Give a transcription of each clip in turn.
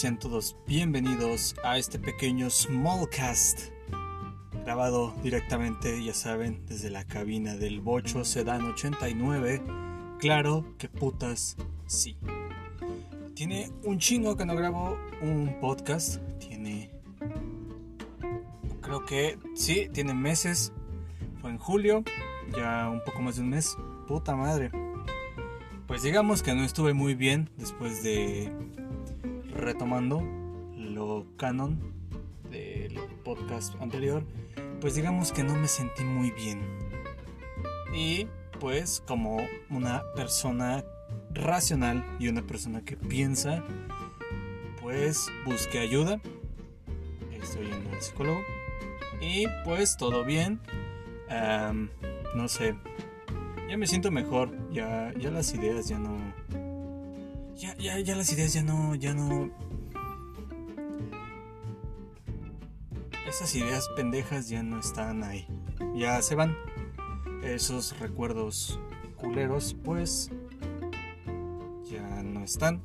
sean todos bienvenidos a este pequeño Smallcast, grabado directamente, ya saben, desde la cabina del Bocho Sedan 89. Claro que putas, sí. Tiene un chingo que no grabo un podcast, tiene... Creo que sí, tiene meses. Fue en julio, ya un poco más de un mes. Puta madre. Pues digamos que no estuve muy bien después de retomando lo canon del podcast anterior, pues digamos que no me sentí muy bien. Y pues como una persona racional y una persona que piensa, pues busqué ayuda. Estoy yendo al psicólogo. Y pues todo bien. no sé, ya me siento mejor. Ya, ya las ideas ya no. Ya, ya, ya las ideas ya no, ya no. Esas ideas pendejas ya no están ahí. Ya se van. Esos recuerdos culeros, pues. Ya no están.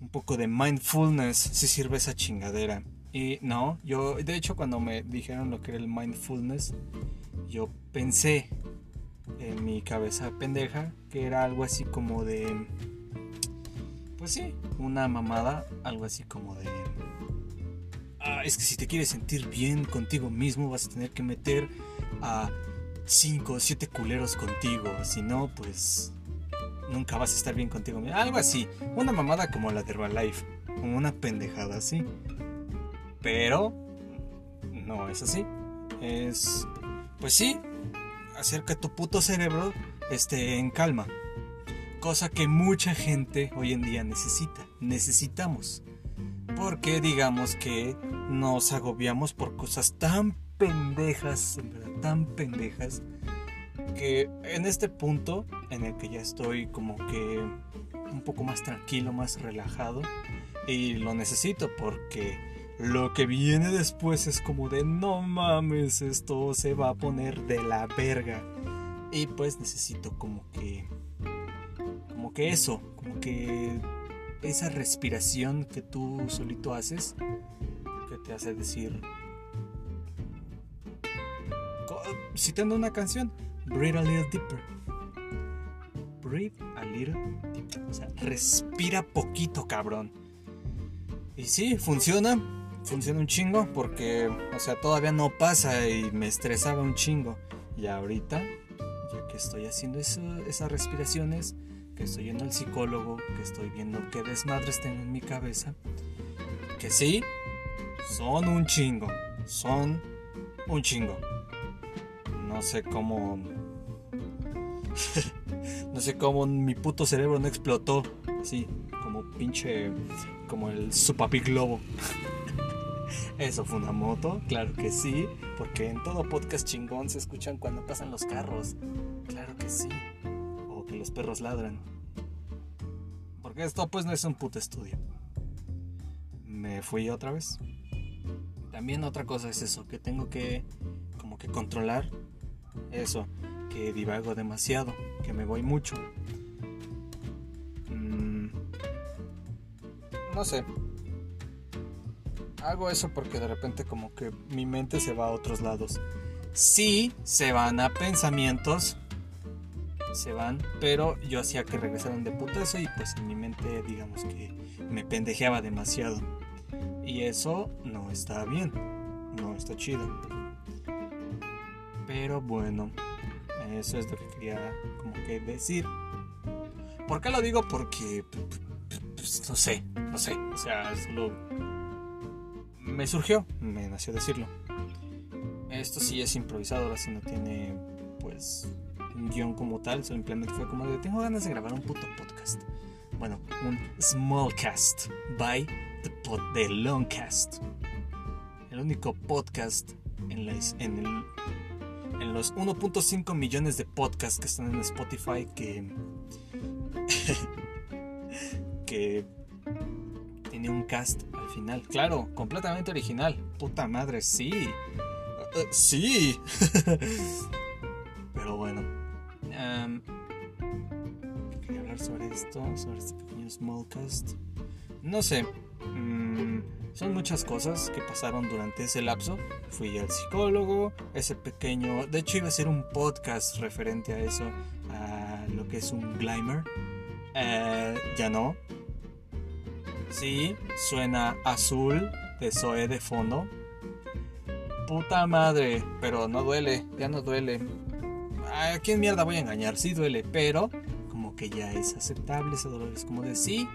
Un poco de mindfulness si sirve esa chingadera. Y no, yo, de hecho, cuando me dijeron lo que era el mindfulness, yo pensé en mi cabeza pendeja, que era algo así como de... Pues sí, una mamada, algo así como de... Ah, es que si te quieres sentir bien contigo mismo vas a tener que meter a 5 o 7 culeros contigo, si no, pues nunca vas a estar bien contigo mismo. Algo así, una mamada como la de Herbalife, como una pendejada así. Pero no es así. Es, pues sí, hacer que tu puto cerebro esté en calma. Cosa que mucha gente hoy en día necesita, necesitamos. Porque digamos que nos agobiamos por cosas tan pendejas, tan pendejas, que en este punto en el que ya estoy como que un poco más tranquilo, más relajado, y lo necesito porque lo que viene después es como de no mames, esto se va a poner de la verga. Y pues necesito como que... Que eso, como que esa respiración que tú solito haces, que te hace decir... Citando una canción, breathe a little deeper. Breathe a little deeper. O sea, respira poquito, cabrón. Y sí, funciona funciona un chingo porque, o sea, todavía no pasa y me estresaba un chingo. Y ahorita, ya que estoy haciendo esas respiraciones, que estoy yendo al psicólogo, que estoy viendo qué desmadres tengo en mi cabeza, que sí, son un chingo, son un chingo. No sé cómo... no sé cómo mi puto cerebro no explotó, así, como pinche, como el su papi globo. ¿Eso fue una moto? Claro que sí, porque en todo podcast chingón se escuchan cuando pasan los carros. Claro que sí. Los perros ladran. Porque esto pues no es un puto estudio. Me fui otra vez. También otra cosa es eso, que tengo que como que controlar eso, que divago demasiado, que me voy mucho. Mm, no sé, hago eso porque de repente como que mi mente se va a otros lados. Sí, se van a pensamientos, se van, pero yo hacía que regresaran de putazo y pues en mi mente digamos que me pendejeaba demasiado. Y eso no está bien, no está chido. Pero bueno, eso es lo que quería como que decir. ¿Por qué lo digo? Porque pues, no sé, no sé, o sea, solo me surgió, me nació decirlo. Esto sí es improvisado, ahora sí no tiene pues un guion como tal, simplemente fue como de tengo ganas de grabar un puto podcast. Bueno, un smallcast by the, pod, the longcast. El único podcast en, el, en los 1.5 millones de podcasts que están en Spotify que que tiene un cast al final. Claro, completamente original. Puta madre, sí. Uh, sí. sobre esto, sobre este pequeño smallcast. no sé. Mm, son muchas cosas que pasaron durante ese lapso. Fui al psicólogo, ese pequeño... De hecho iba a ser un podcast referente a eso, a lo que es un Glimmer. Eh, ya no. Sí, suena azul de Zoe de fondo. Puta madre, pero no duele, ya no duele. ¿A quién mierda voy a engañar? Sí duele, pero que ya es aceptable ese dolor. Es como de sí,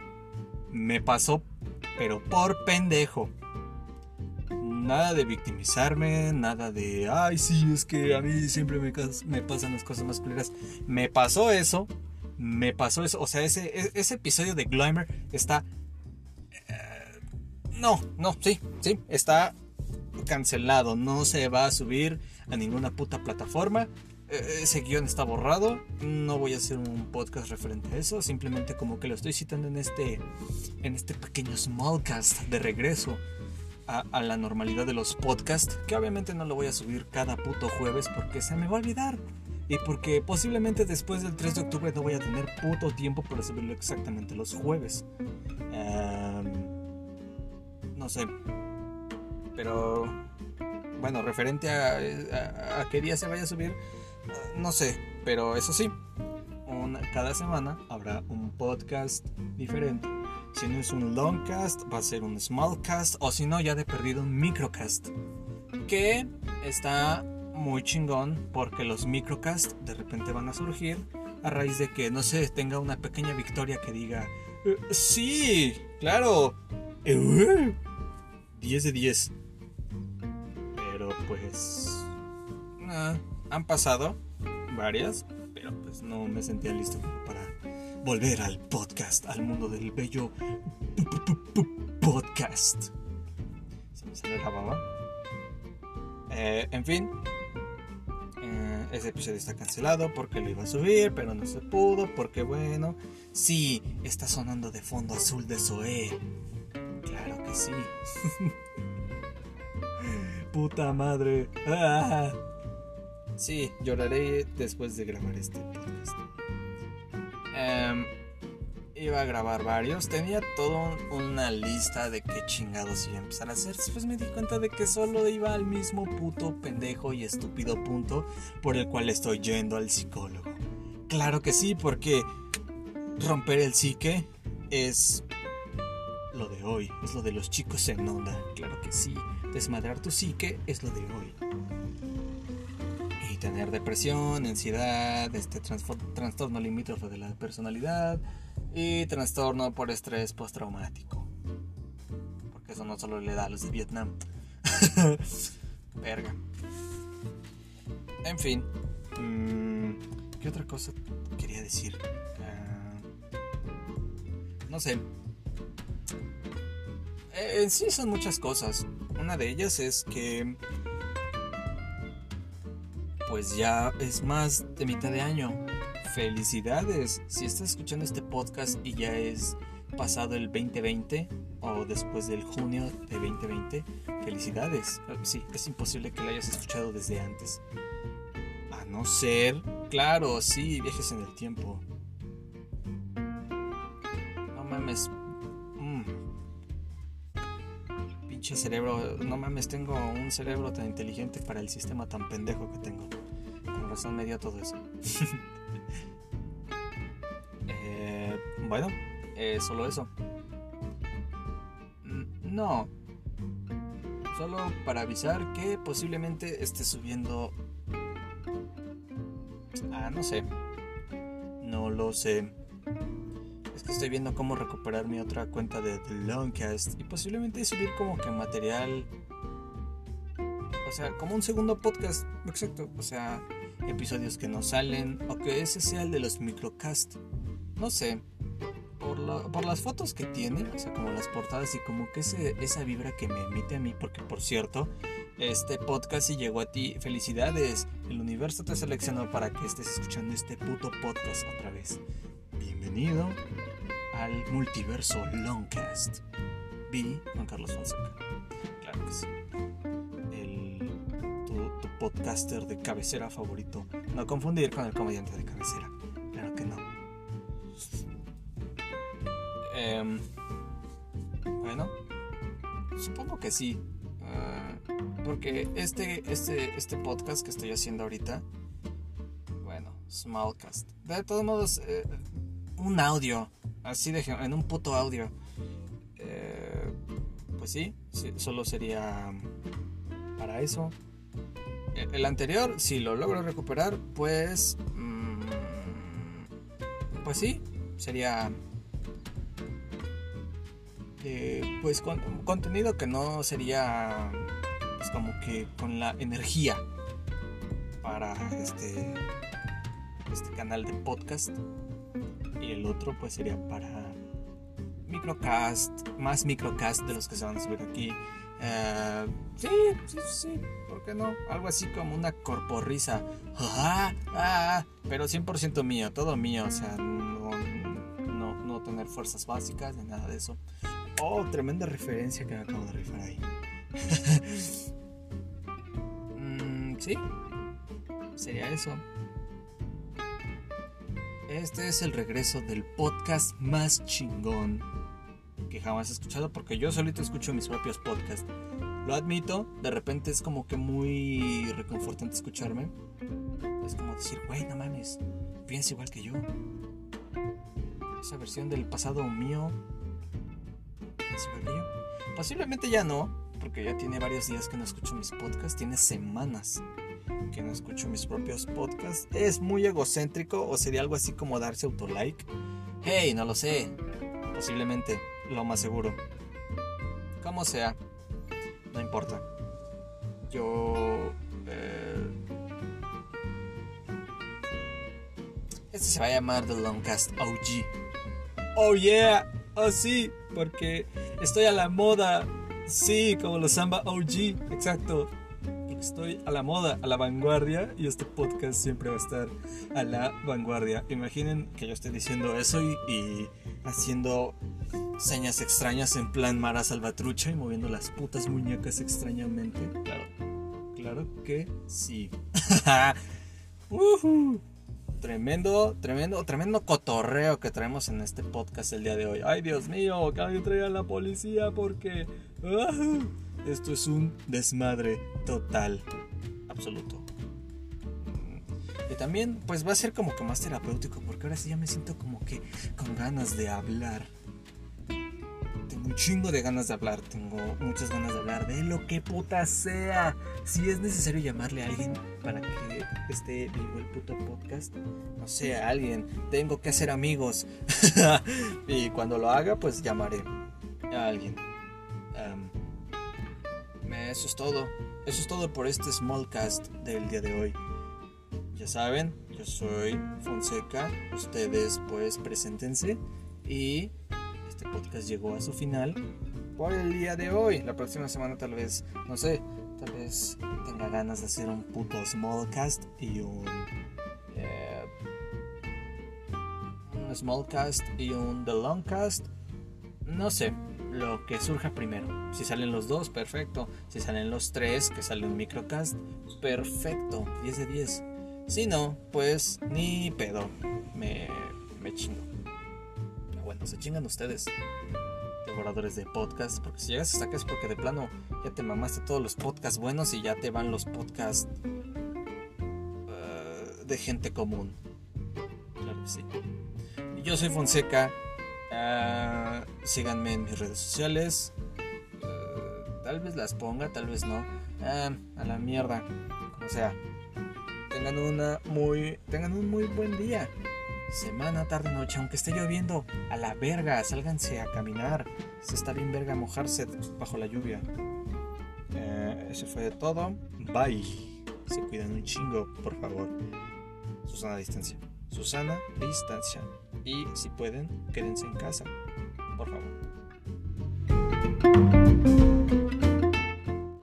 me pasó, pero por pendejo. Nada de victimizarme, nada de, ay, sí, es que a mí siempre me, pasan las cosas más claras. Me pasó eso, me pasó eso. O sea, ese, e, ese episodio de Glimmer está no, no, sí, sí, está cancelado. No se va a subir a ninguna puta plataforma. E, ese guion está borrado. No voy a hacer un podcast referente a eso. Simplemente como que lo estoy citando en este, en este pequeño smallcast de regreso a, a, la normalidad de los podcasts. Que obviamente no lo voy a subir cada puto jueves porque se me va a olvidar. Y porque posiblemente después del 3 de octubre no voy a tener puto tiempo para subirlo exactamente los jueves. No sé. Pero bueno, referente a, a, qué día se vaya a subir, no sé. Pero eso sí, cada semana habrá un podcast diferente. Si no es un longcast, va a ser un smallcast. O si no, ya de perdido un microcast. Que está muy chingón porque los microcasts de repente van a surgir a raíz de que, no sé, tenga una pequeña victoria que diga, eh, sí, claro, 10 de 10. Pero pues... han pasado varias, pero pues no me sentía listo para volver al podcast, al mundo del bello podcast. Se me sale la baba. Eh, en fin, eh, ese episodio está cancelado porque lo iba a subir, pero no se pudo, porque bueno, sí, está sonando de fondo azul de Zoé sí. Puta madre. Ah. Sí, lloraré después de grabar este podcast. Em, iba a grabar varios. Tenía toda una lista de qué chingados iba a empezar a hacer. Después me di cuenta de que solo iba al mismo puto pendejo y estúpido punto por el cual estoy yendo al psicólogo. Claro que sí, porque romper el psique es lo de hoy, es lo de los chicos en onda, claro que sí. Desmadrar tu psique es lo de hoy. Tener depresión, ansiedad, este trastorno limítrofe de la personalidad y trastorno por estrés postraumático. Porque eso no solo le da a los de Vietnam. Verga. En fin. Mm, ¿Qué otra cosa quería decir? Ah, no sé. Eh, en sí son muchas cosas. Una de ellas es que pues ya es más de mitad de año. Felicidades. Si estás escuchando este podcast y ya es pasado el 2020 o después del junio de 2020, felicidades. Sí, es imposible que lo hayas escuchado desde antes. A no ser, claro, sí, viajes en el tiempo. No mames, cerebro, no mames, tengo un cerebro tan inteligente para el sistema tan pendejo que tengo. Razón me dio todo eso. Eh, bueno, eh, solo eso. Mm, no. Solo para avisar que posiblemente esté subiendo... Ah, no sé. No lo sé estoy viendo cómo recuperar mi otra cuenta de The Longcast y posiblemente subir como que material. O sea, como un segundo podcast, exacto. O sea, episodios que no salen o que ese sea el de los microcast. No sé. Por, las fotos que tiene, o sea, como las portadas y como que ese, esa vibra que me emite a mí, porque por cierto, este podcast si llegó a ti, felicidades. El universo te seleccionó para que estés escuchando este puto podcast otra vez. Bienvenido al multiverso Longcast. Vi Juan Carlos Fonseca. Claro que sí. Podcaster de cabecera favorito. No confundir con el comediante de cabecera. Claro que no. Em, Bueno, supongo que sí. Ah, porque este, este, este podcast que estoy haciendo ahorita, bueno, Smallcast. De todos modos, eh, un audio, así de en un puto audio. Eh, pues sí, solo sería para eso. El anterior, si lo logro recuperar, pues... Mm, pues sí, sería... Eh, pues con, contenido que no sería pues como que con la energía para este este canal de podcast. Y el otro pues sería para microcast más microcast de los que se van a subir aquí eh, sí, sí, sí, ¿por qué no? Algo así como una corporrisa. Ah, ah, pero 100% mío, todo mío, o sea, no, no, tener fuerzas básicas ni nada de eso. Oh, tremenda referencia que me acabo de rifar ahí. mm, sí, sería eso. Este es el regreso del podcast más chingón que jamás he escuchado porque yo solito escucho mis propios podcasts. Lo admito, de repente es como que muy reconfortante escucharme. Es como decir, güey, no mames, piensa igual que yo. Esa versión del pasado mío piensa igual que yo. Posiblemente ya no, porque ya tiene varios días que no escucho mis podcasts, tiene semanas que no escucho mis propios podcasts. Es muy egocéntrico o sería algo así como darse autolike. Hey, no lo sé. Posiblemente lo más seguro. Como sea, no importa. Yo... Eh, este se va a llamar The Longcast OG. Oh yeah, oh sí, porque estoy a la moda. Sí, como los Samba OG, exacto estoy a la moda, a la vanguardia y este podcast siempre va a estar a la vanguardia. Imaginen que yo estoy diciendo eso y, haciendo señas extrañas en plan Mara Salvatrucha y moviendo las putas muñecas extrañamente. Claro, claro que sí. Tremendo, tremendo, tremendo cotorreo que traemos en este podcast el día de hoy. Ay, Dios mío, que alguien traiga a la policía porque... Esto es un desmadre total, absoluto. Y también pues va a ser como que más terapéutico porque ahora sí ya me siento como que con ganas de hablar. Chingo de ganas de hablar, tengo muchas ganas de hablar de lo que puta sea. Si es necesario llamarle a alguien para que esté vivo el puto podcast, no sé, alguien, tengo que hacer amigos. y cuando lo haga pues llamaré a alguien eso es todo. Eso es todo por este smallcast del día de hoy. Ya saben, yo soy Fonseca. Ustedes pues preséntense. Y este podcast llegó a su final por el día de hoy. La próxima semana tal vez, no sé, tal vez tenga ganas de hacer un puto smallcast y un... Eh, un smallcast y un the longcast. No sé, lo que surja primero. Si salen los dos, perfecto. Si salen los tres, que sale un microcast, perfecto. 10 de 10. Si no, pues ni pedo. Me, me chingo. Bueno, se chingan ustedes, devoradores de podcast. Porque si llegas hasta acá es porque de plano ya te mamaste todos los podcasts buenos y ya te van los podcasts uh, de gente común. Claro que sí. Yo soy Fonseca Uh, síganme en mis redes sociales. Uh, tal vez las ponga, tal vez no. Uh, a la mierda. Como sea. Tengan una muy. Tengan un muy buen día. Semana, tarde, noche, aunque esté lloviendo. A la verga, sálganse a caminar. Se está bien verga mojarse bajo la lluvia. Eh, fue todo. Bye. Se cuidan un chingo, por favor. Susana distancia. Susana distancia y si pueden, quédense en casa, por favor.